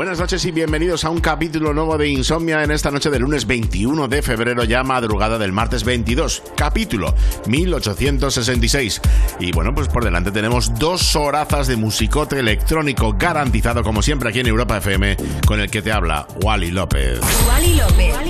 Buenas noches y bienvenidos a un capítulo nuevo de Insomnia en esta noche del lunes 21 de febrero, ya madrugada del martes 22, capítulo 1866. Y bueno, pues por delante tenemos dos horazas de musicote electrónico garantizado como siempre aquí en Europa FM, con el que te habla Wally López. Wally López.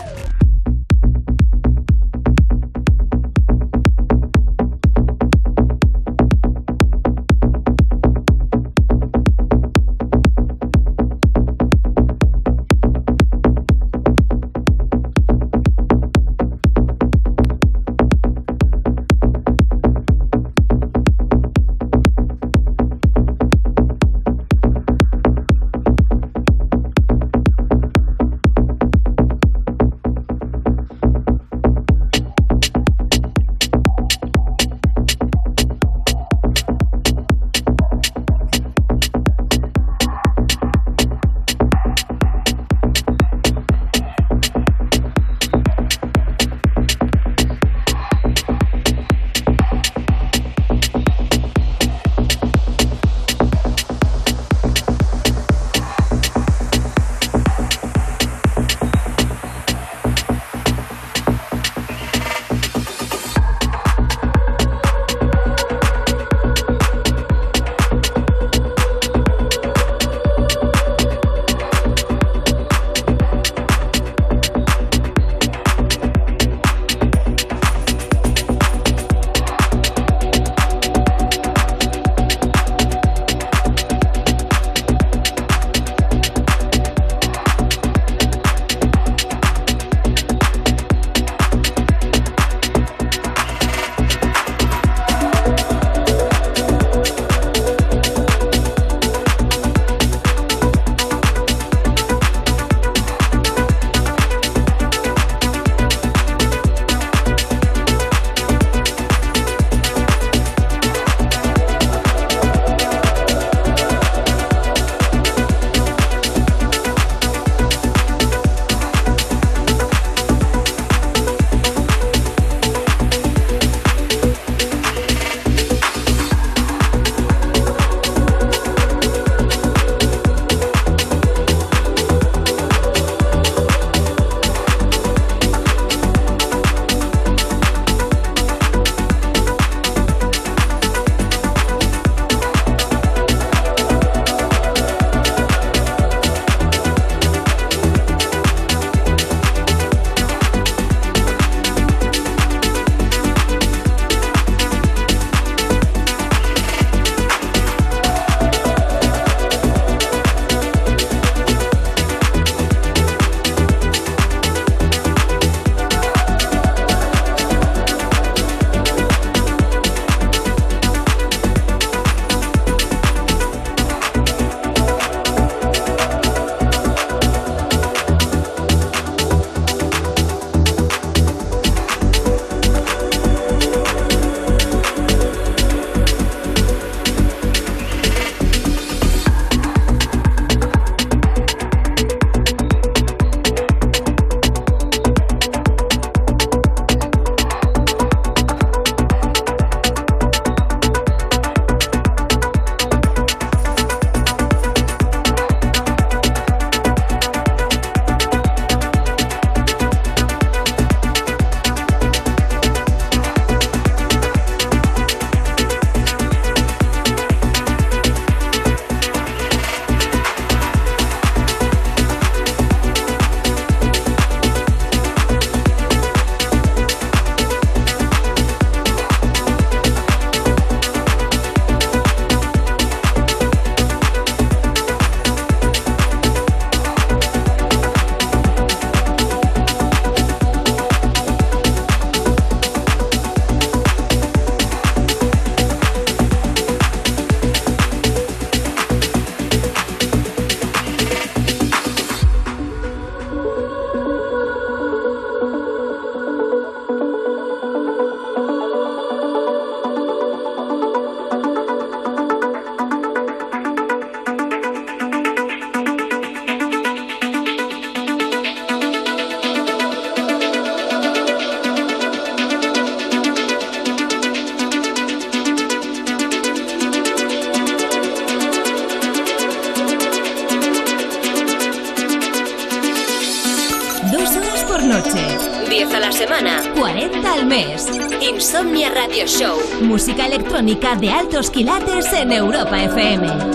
Altos quilates en Europa FM.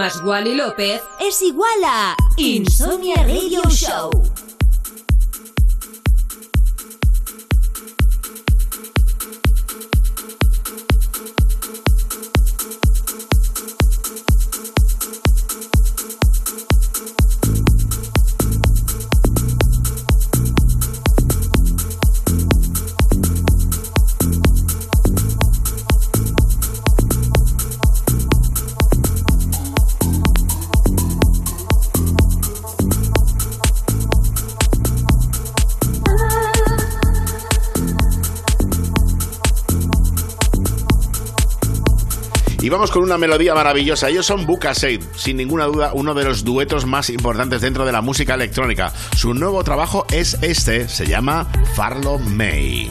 Más Wally López es igual a Insomnia Radio Show. Vamos con una melodía maravillosa. Ellos son Buka sin ninguna duda uno de los duetos más importantes dentro de la música electrónica. Su nuevo trabajo es este, se llama Farlo May.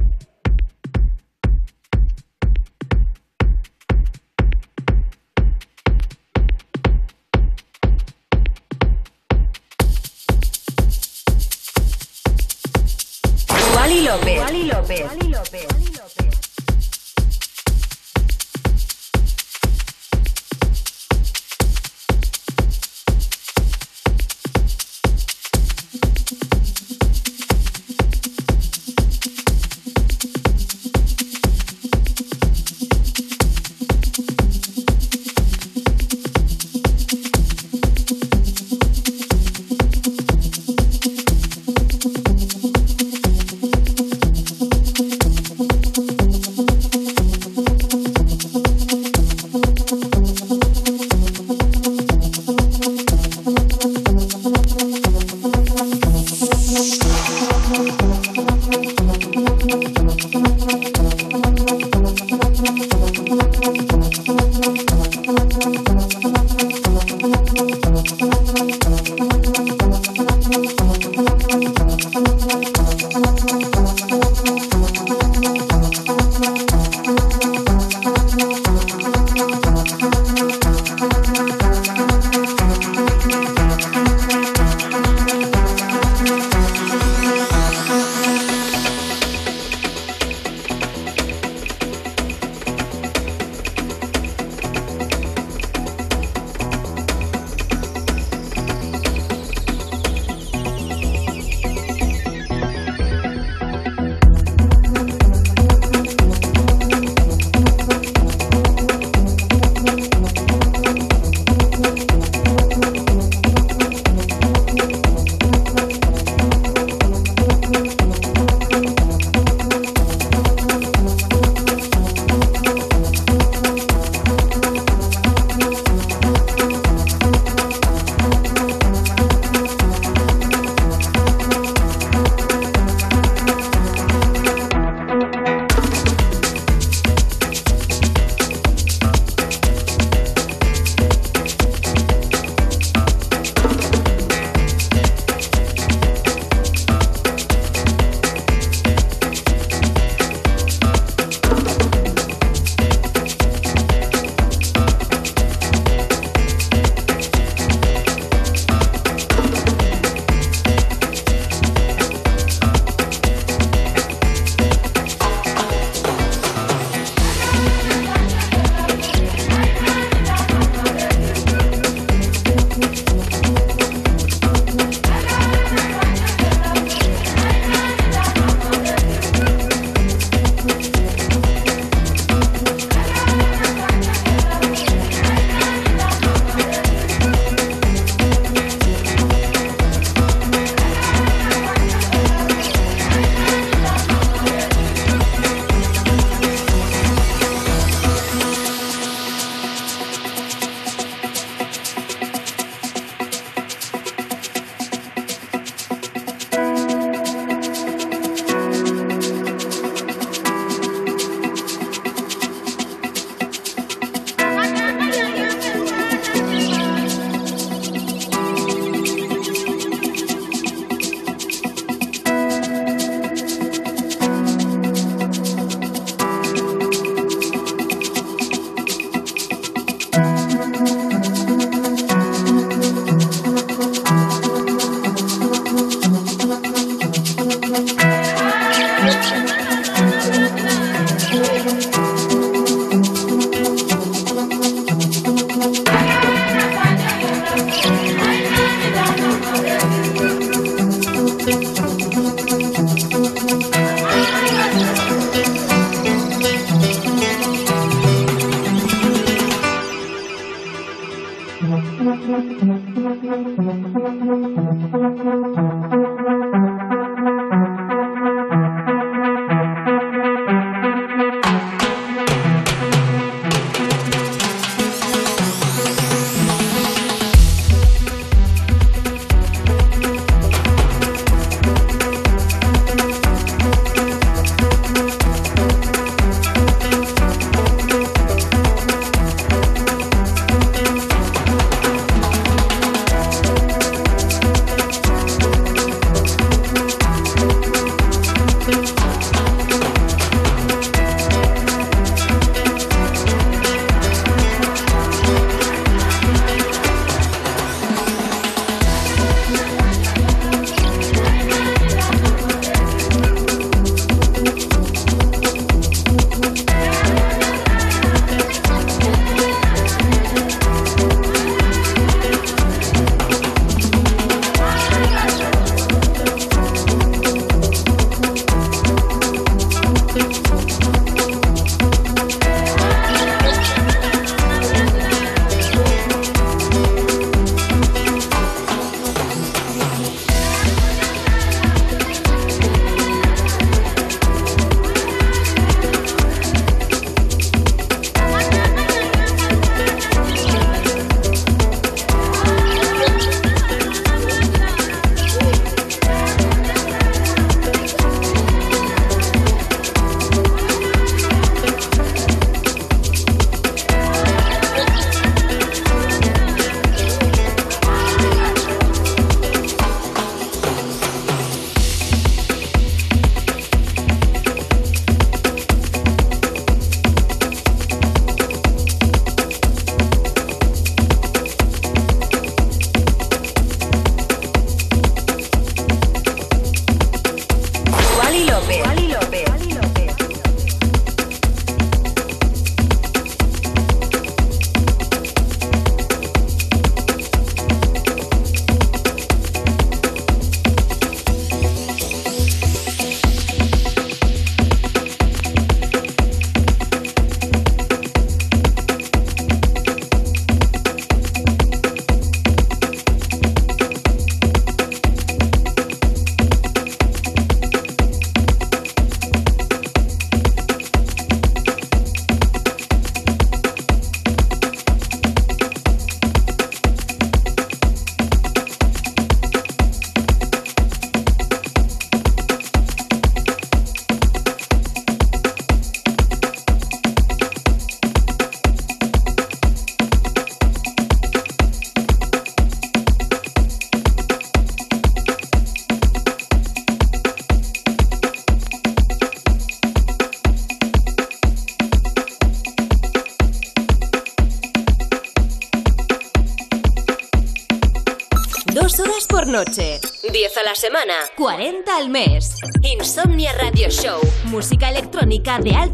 40 al mes. Insomnia Radio Show. Música electrónica de altos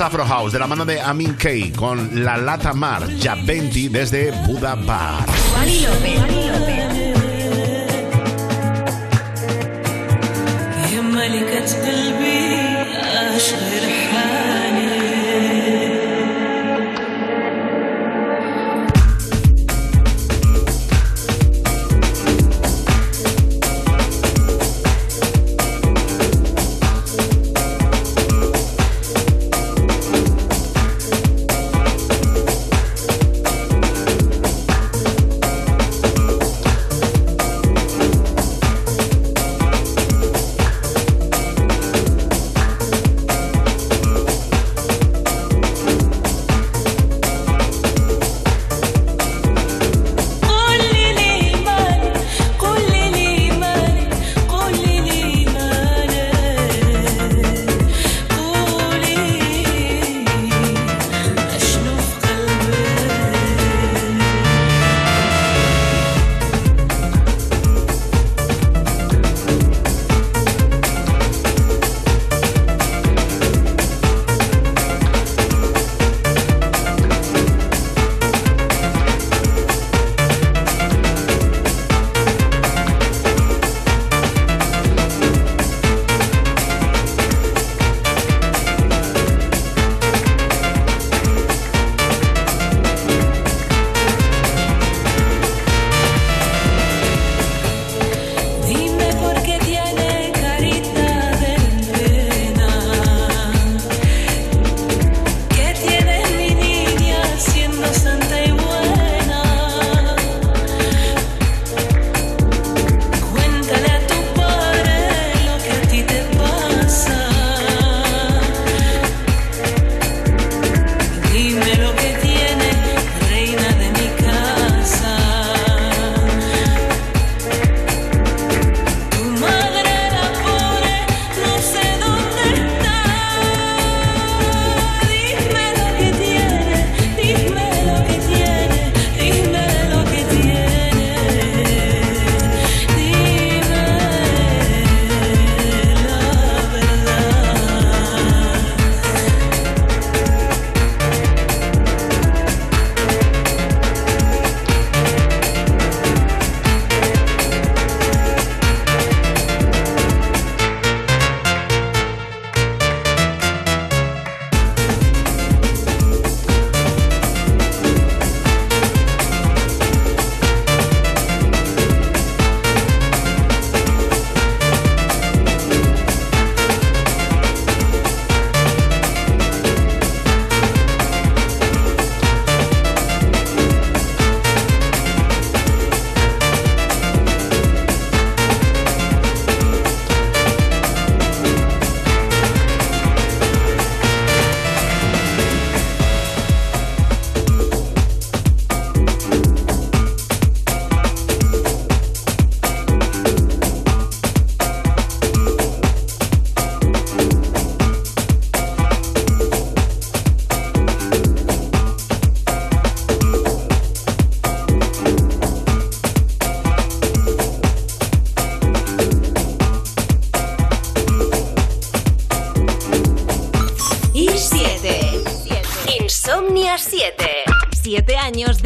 Afro House de la mano de Amin K con La Lata Mar, ya 20 desde Buda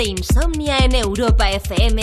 Insomnia en Europa FM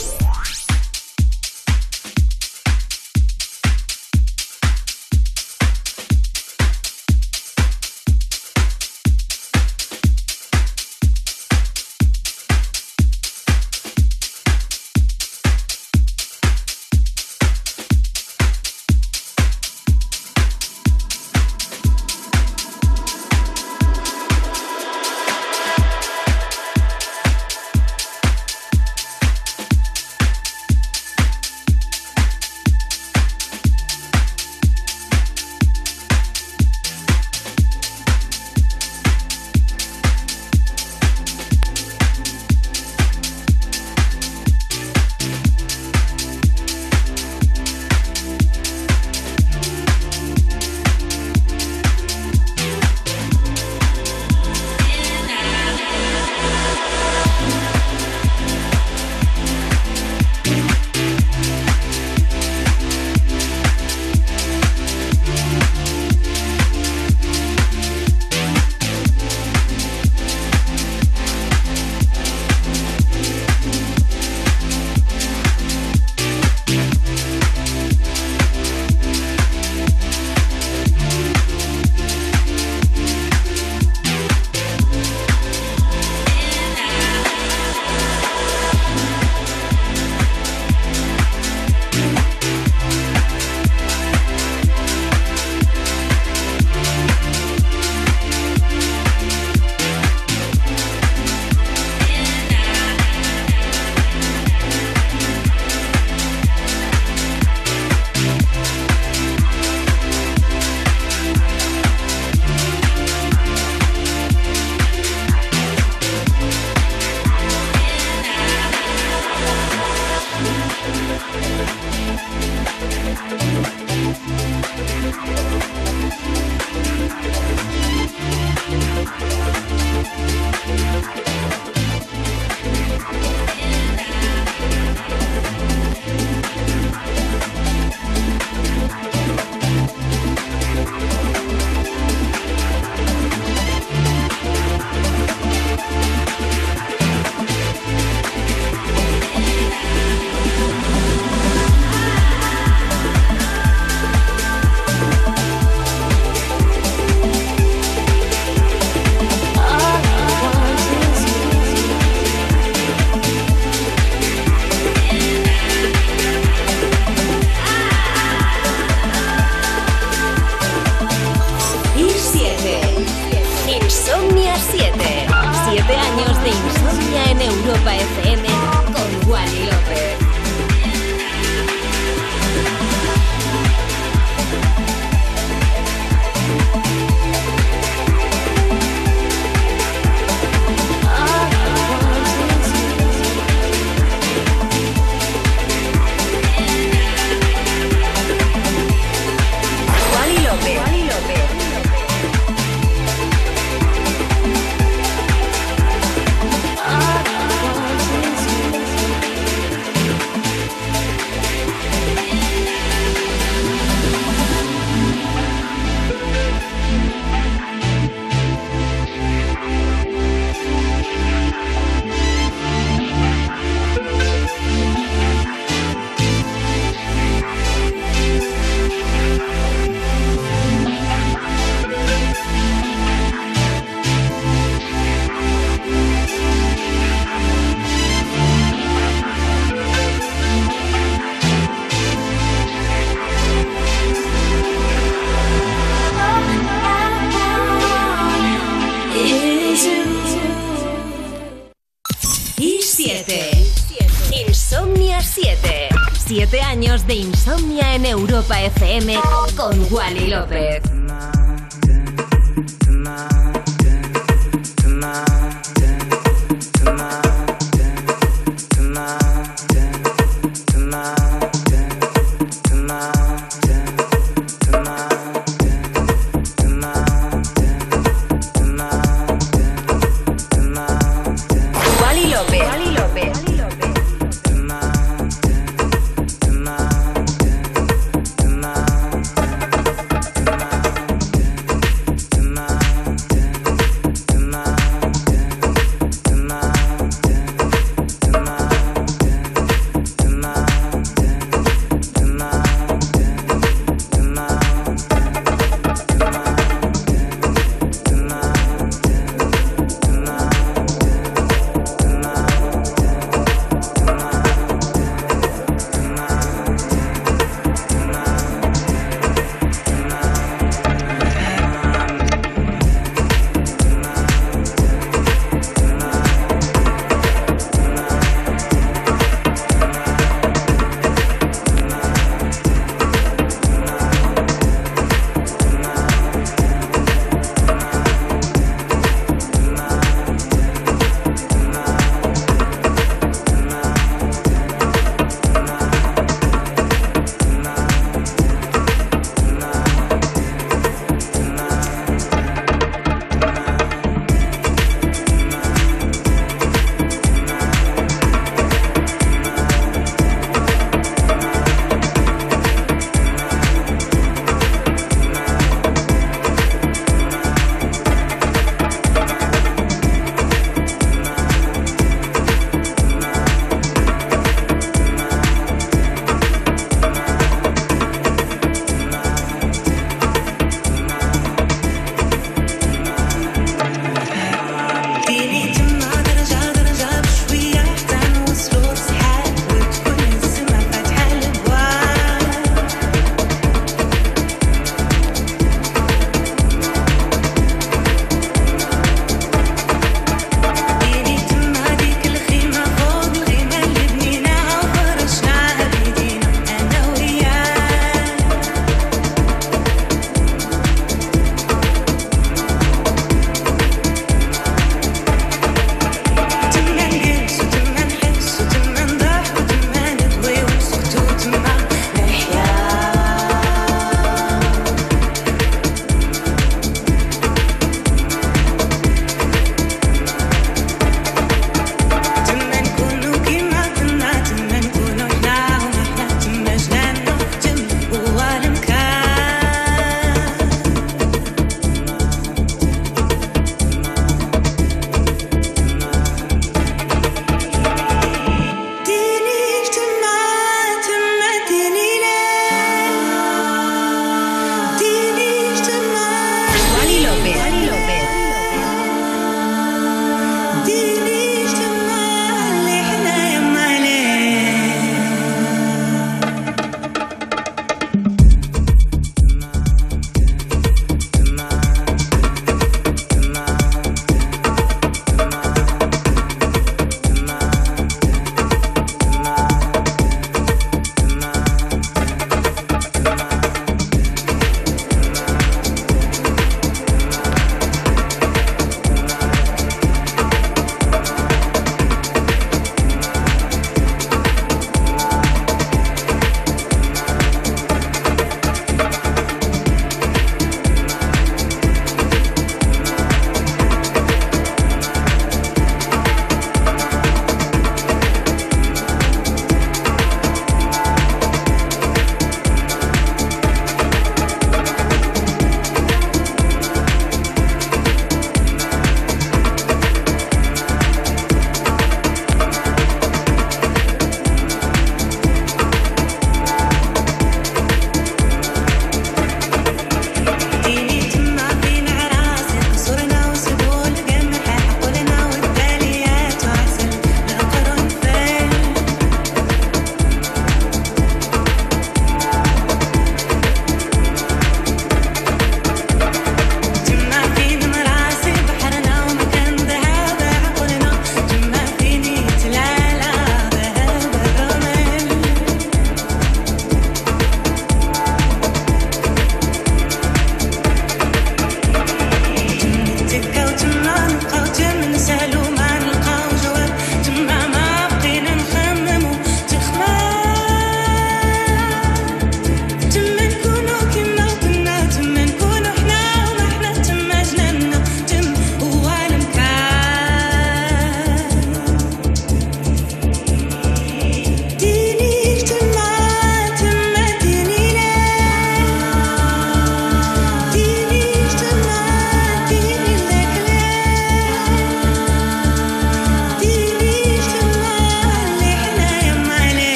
Europa FM con Wally López.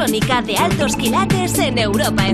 De altos quilates en Europa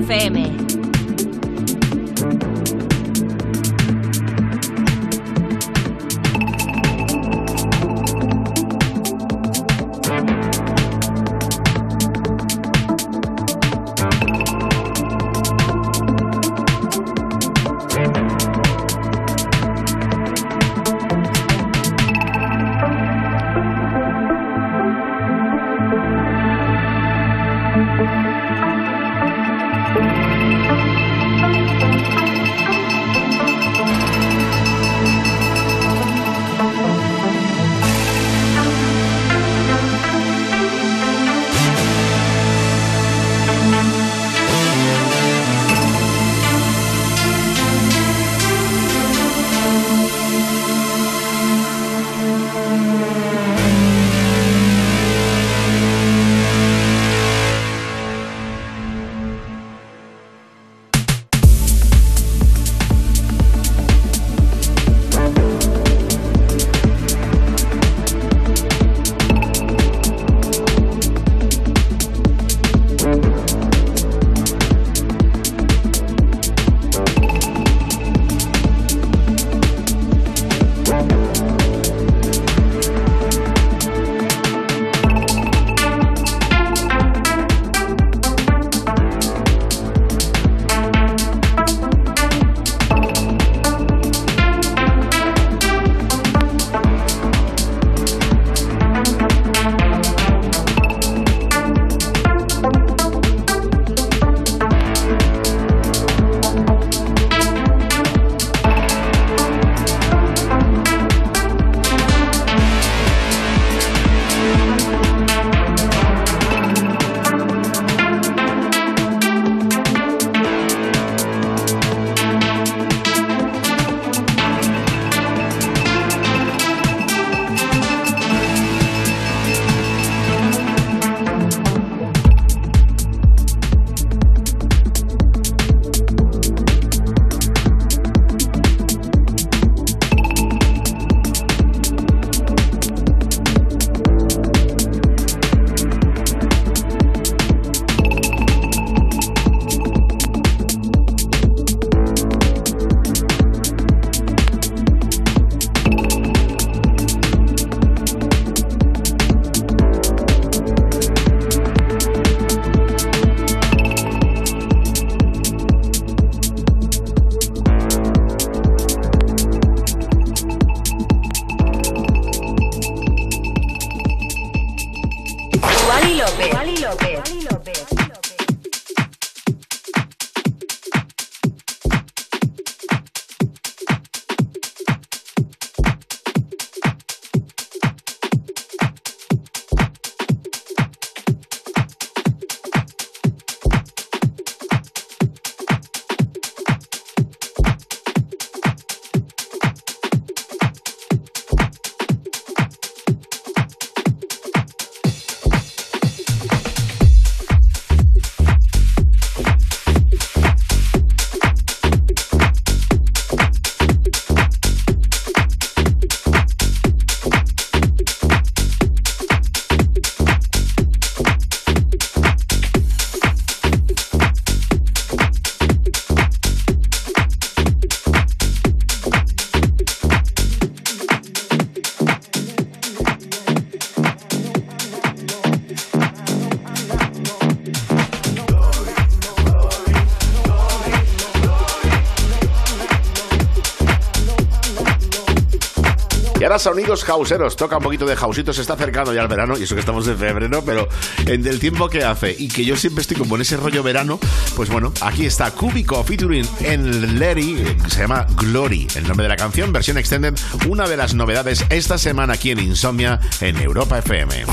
ahora sonidos hauseros, toca un poquito de hausito, se está acercando ya el verano, y eso que estamos en febrero, pero en el tiempo que hace y que yo siempre estoy como en ese rollo verano, pues bueno, aquí está Cubico featuring en Larry, se llama Glory, el nombre de la canción, versión extended, una de las novedades esta semana aquí en Insomnia en Europa FM.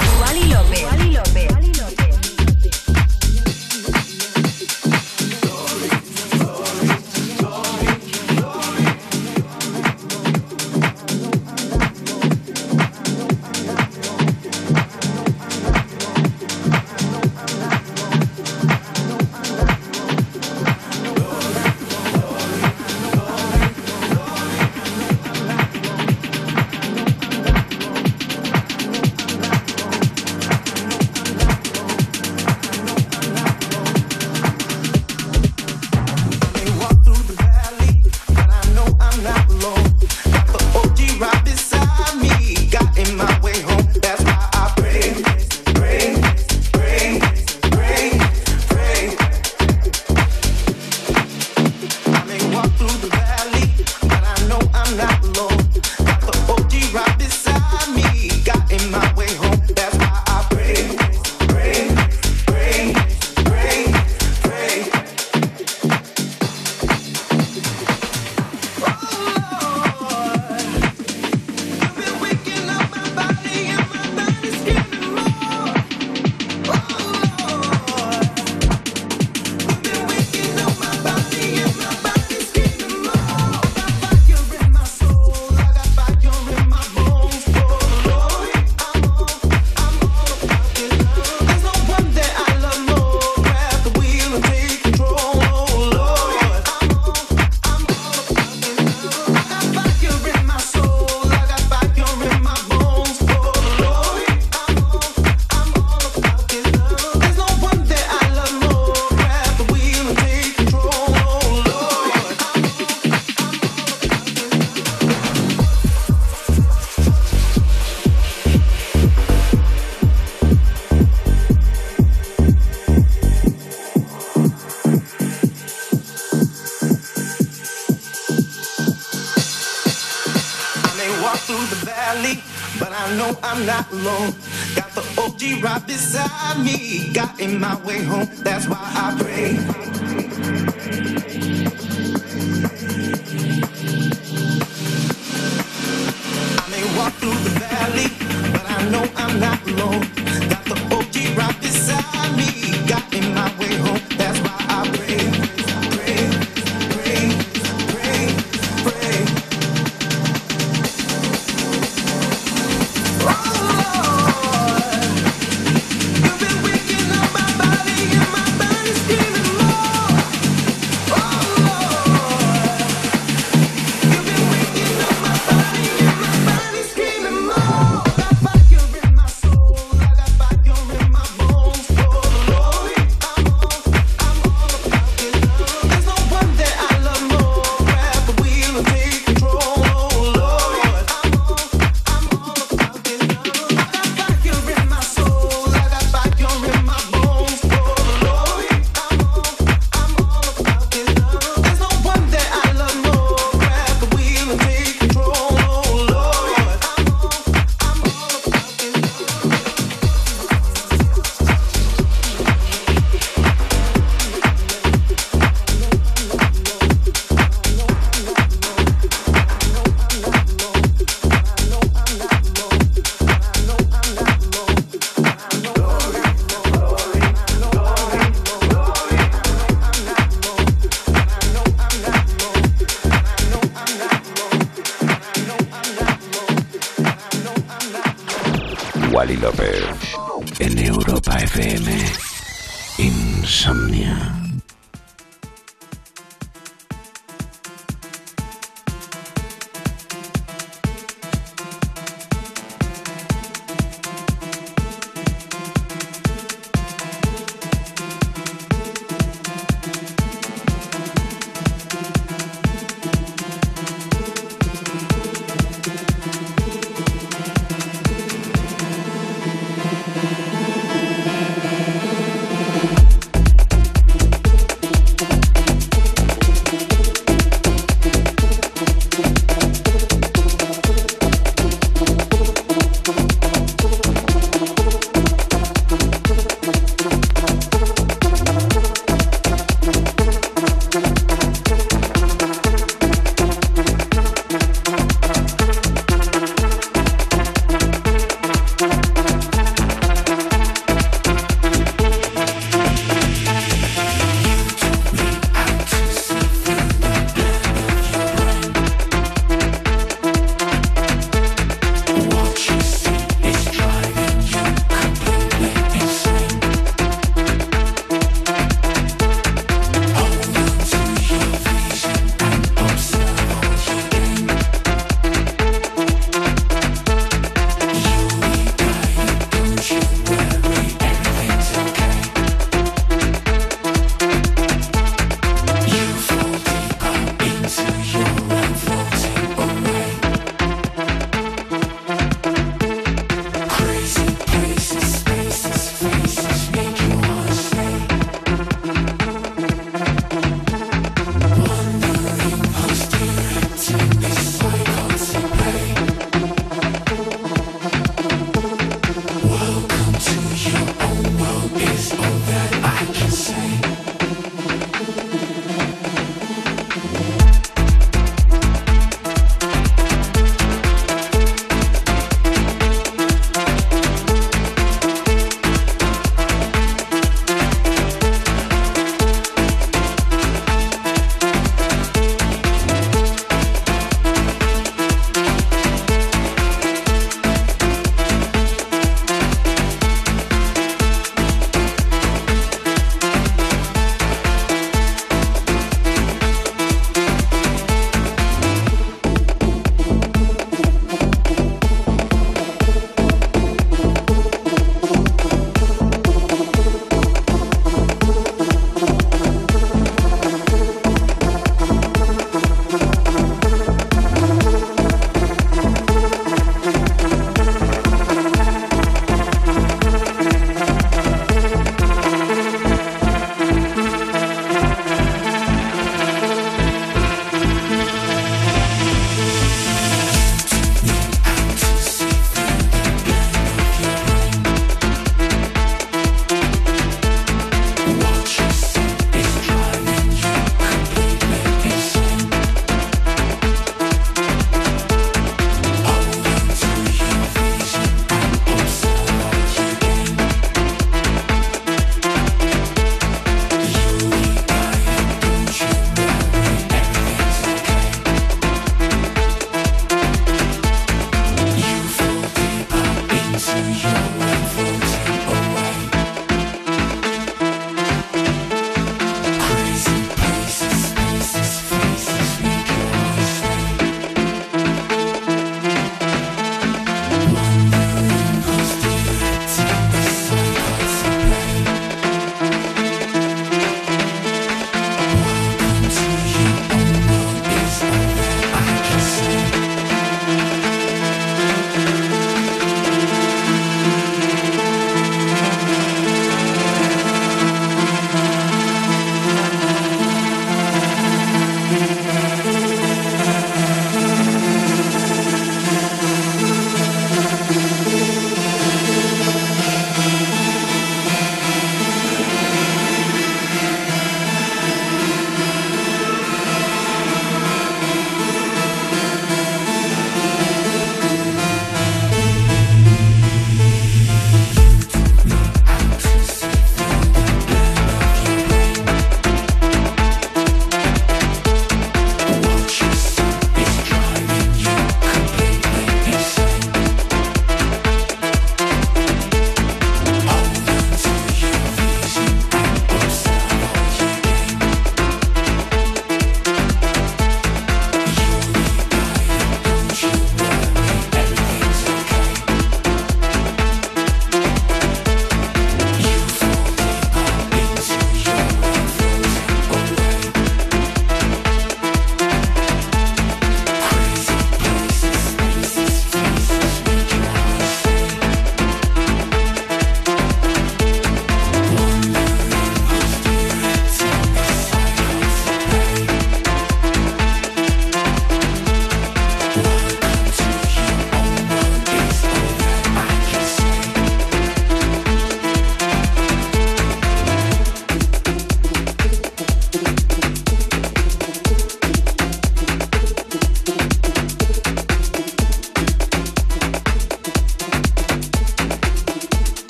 alone. Got the OG right beside me. Got in my way home. That's why I pray.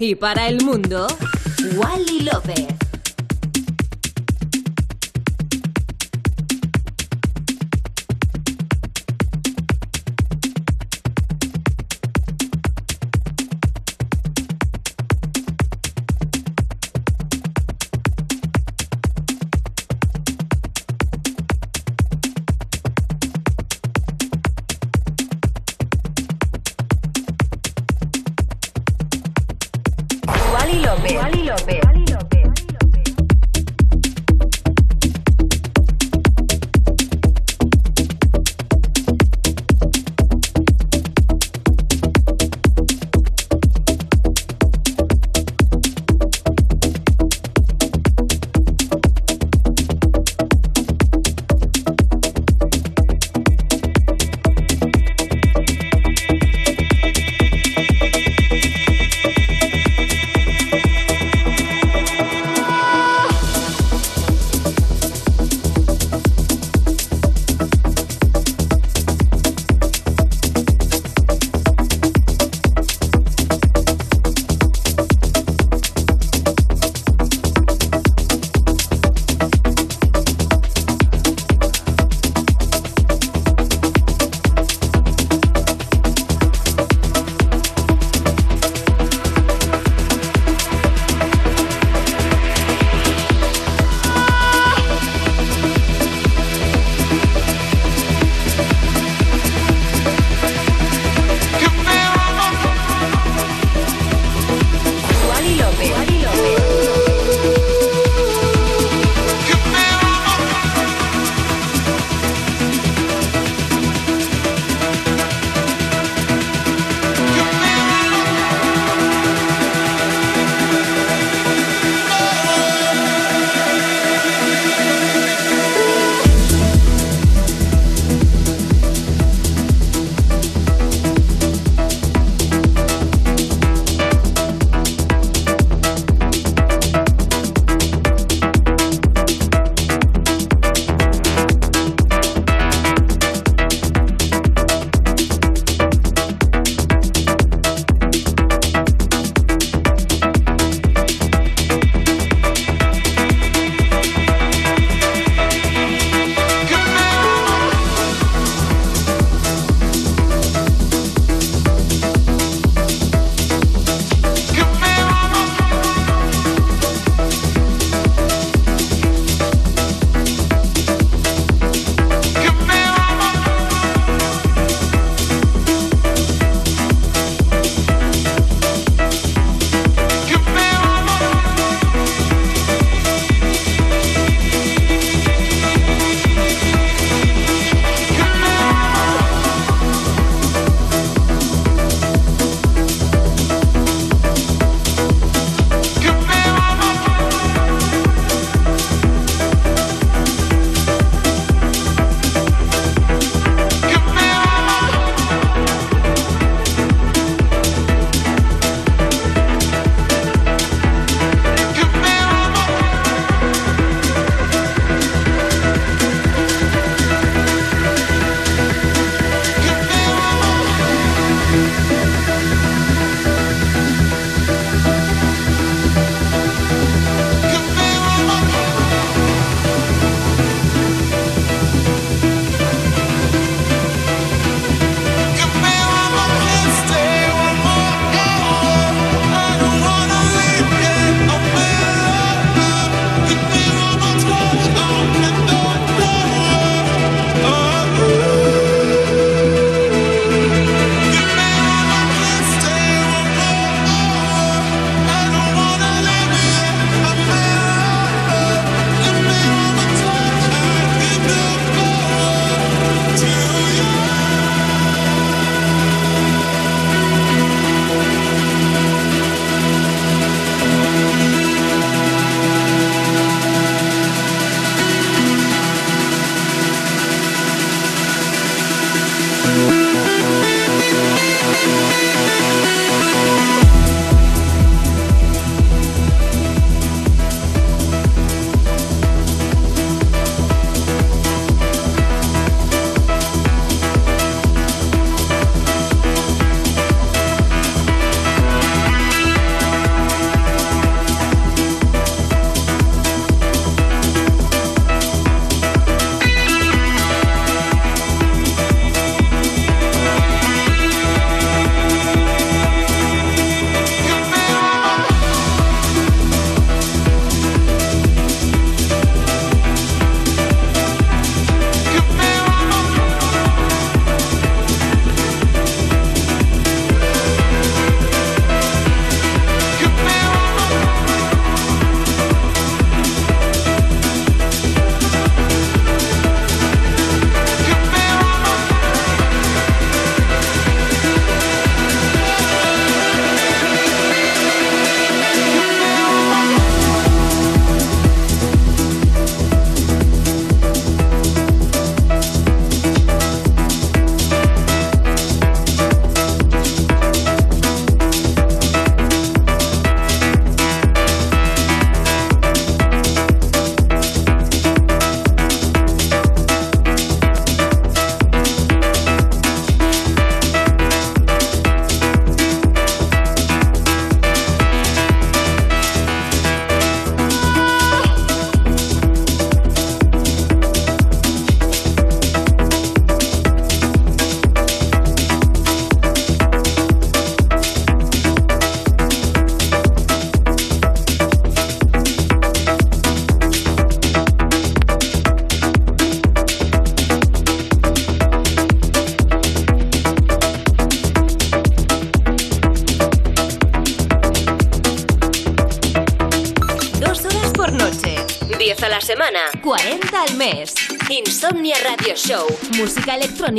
Y para el mundo,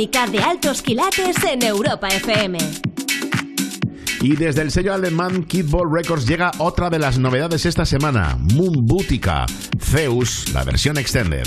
de altos quilates en Europa FM. Y desde el sello alemán Kidball Records llega otra de las novedades esta semana, Moon Boutica, Zeus, la versión extended.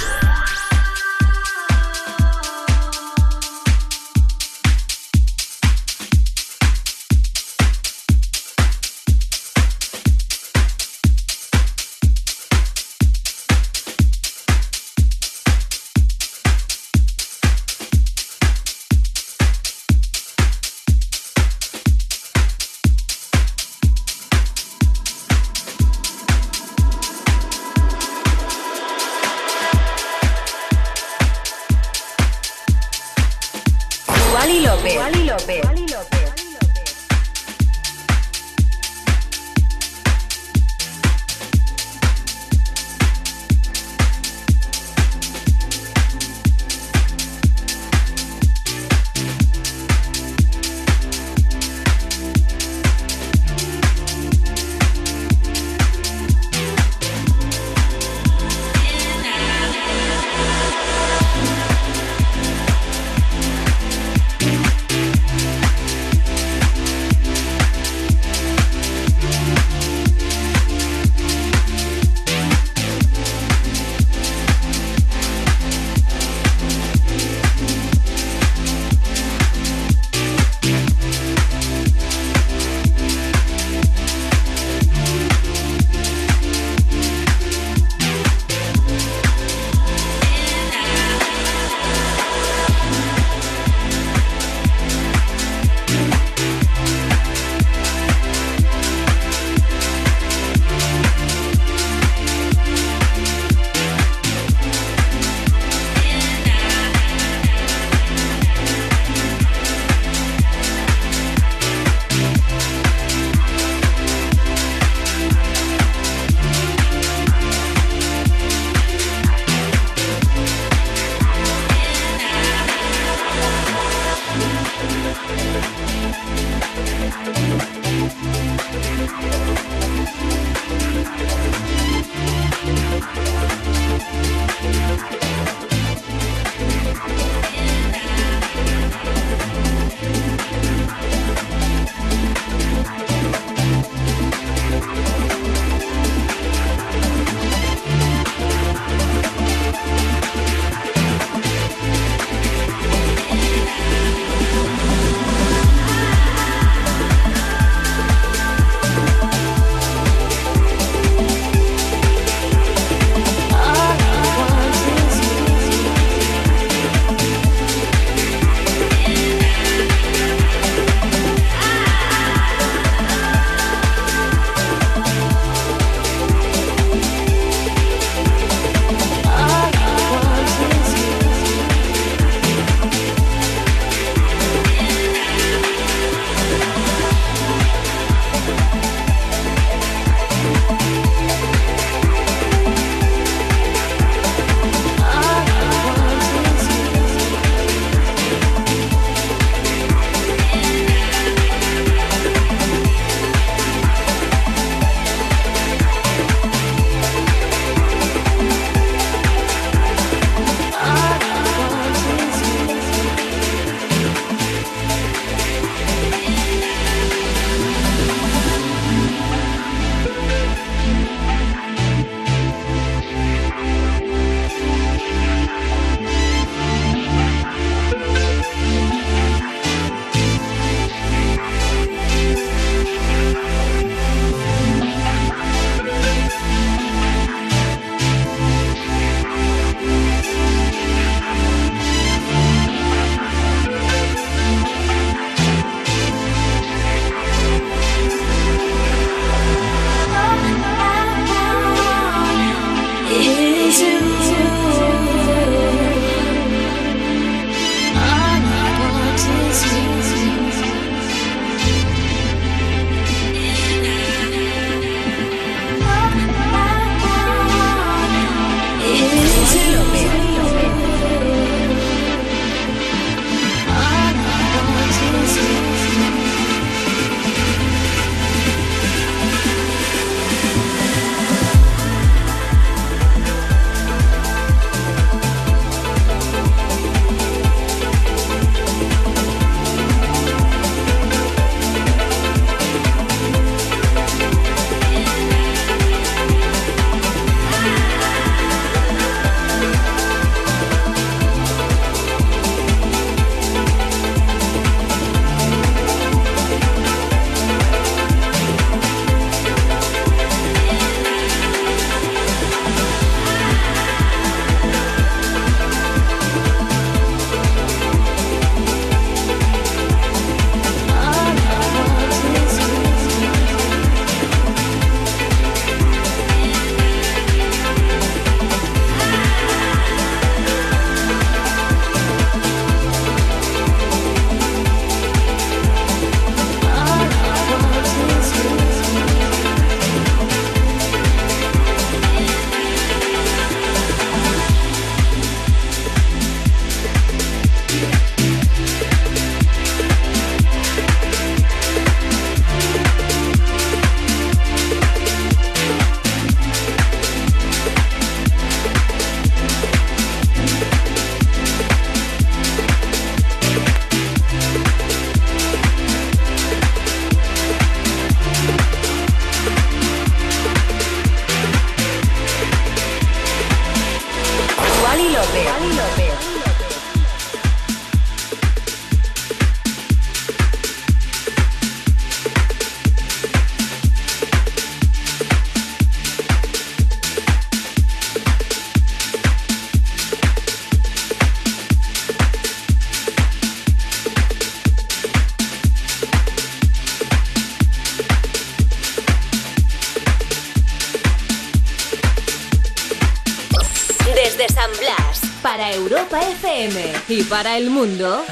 Para Europa FM y para el mundo,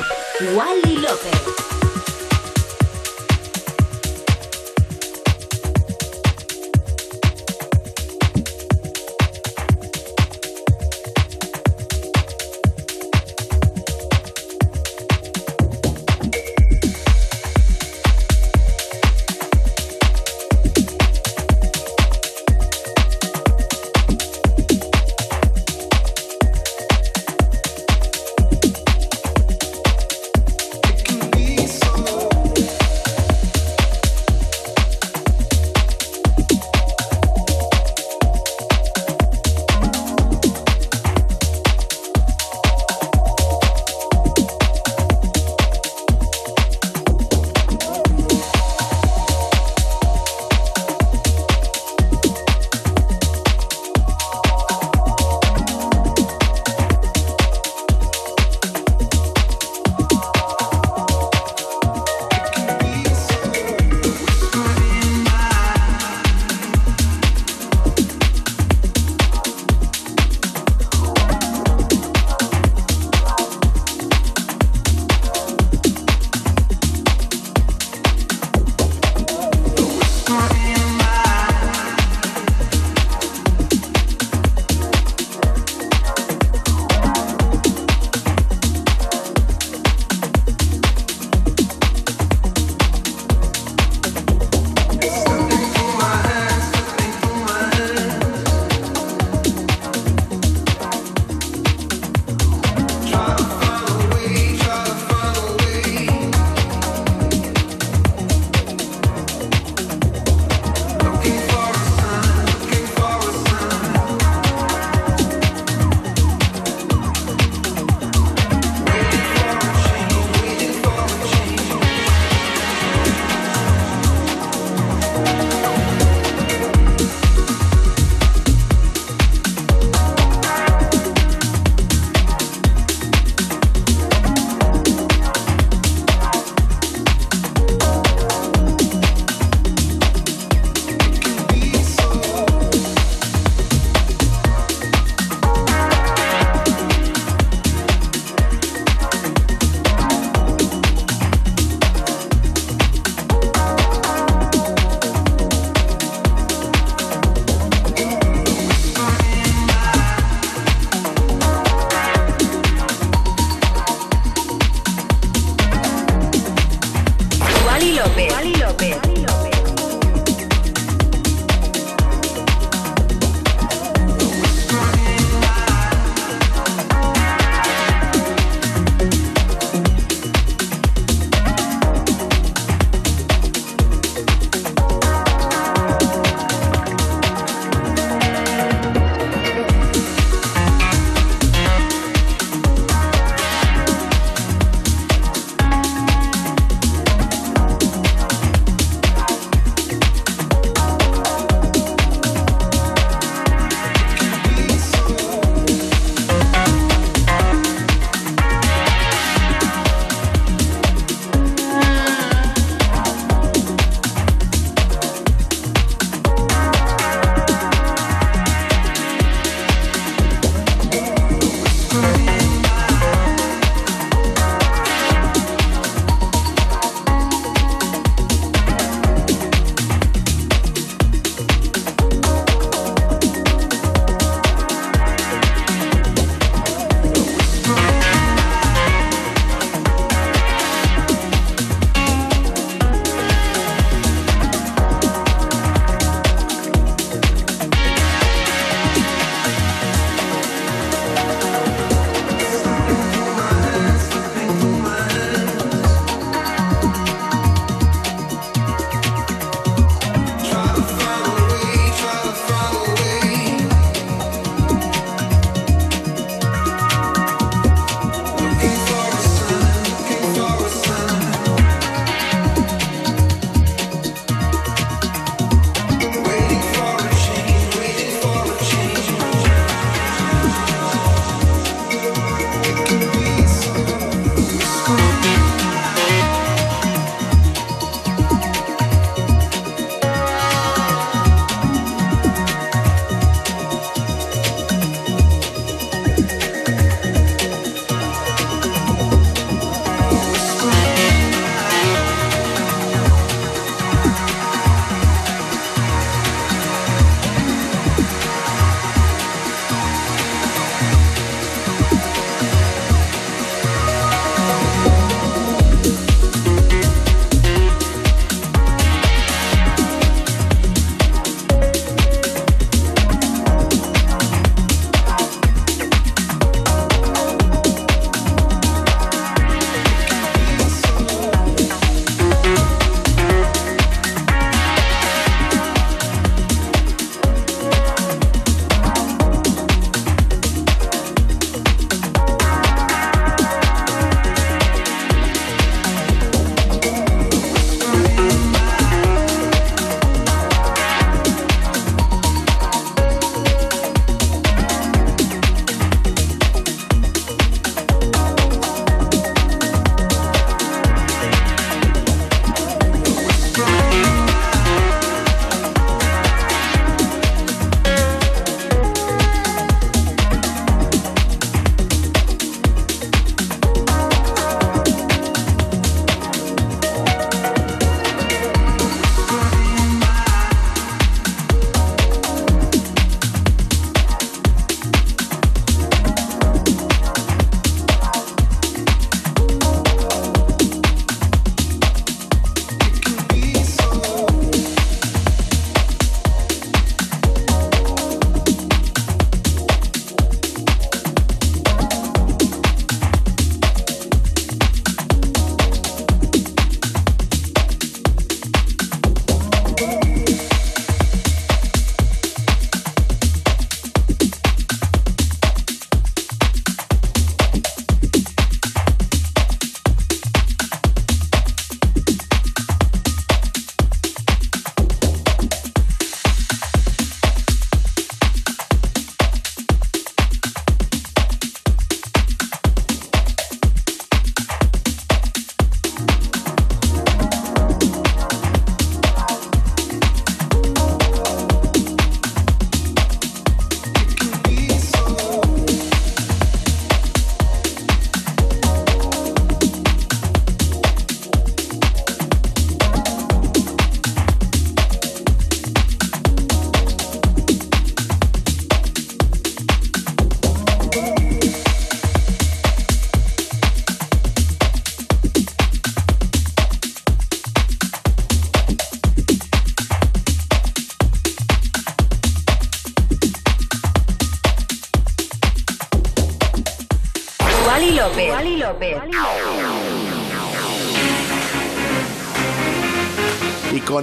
Wally López.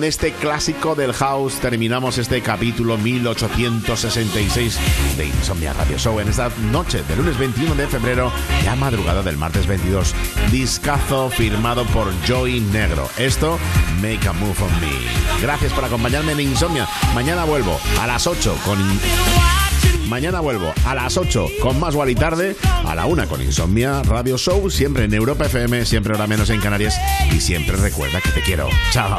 este clásico del house terminamos este capítulo 1866 de Insomnia Radio Show en esta noche de lunes 21 de febrero, la madrugada del martes 22. Discazo firmado por Joey Negro. Esto, Make a Move on Me. Gracias por acompañarme en Insomnia. Mañana vuelvo a las 8 con... Mañana vuelvo a las 8 con más y tarde, a la 1 con Insomnia, Radio Show, siempre en Europa FM, siempre hora menos en Canarias y siempre recuerda que te quiero. Chao.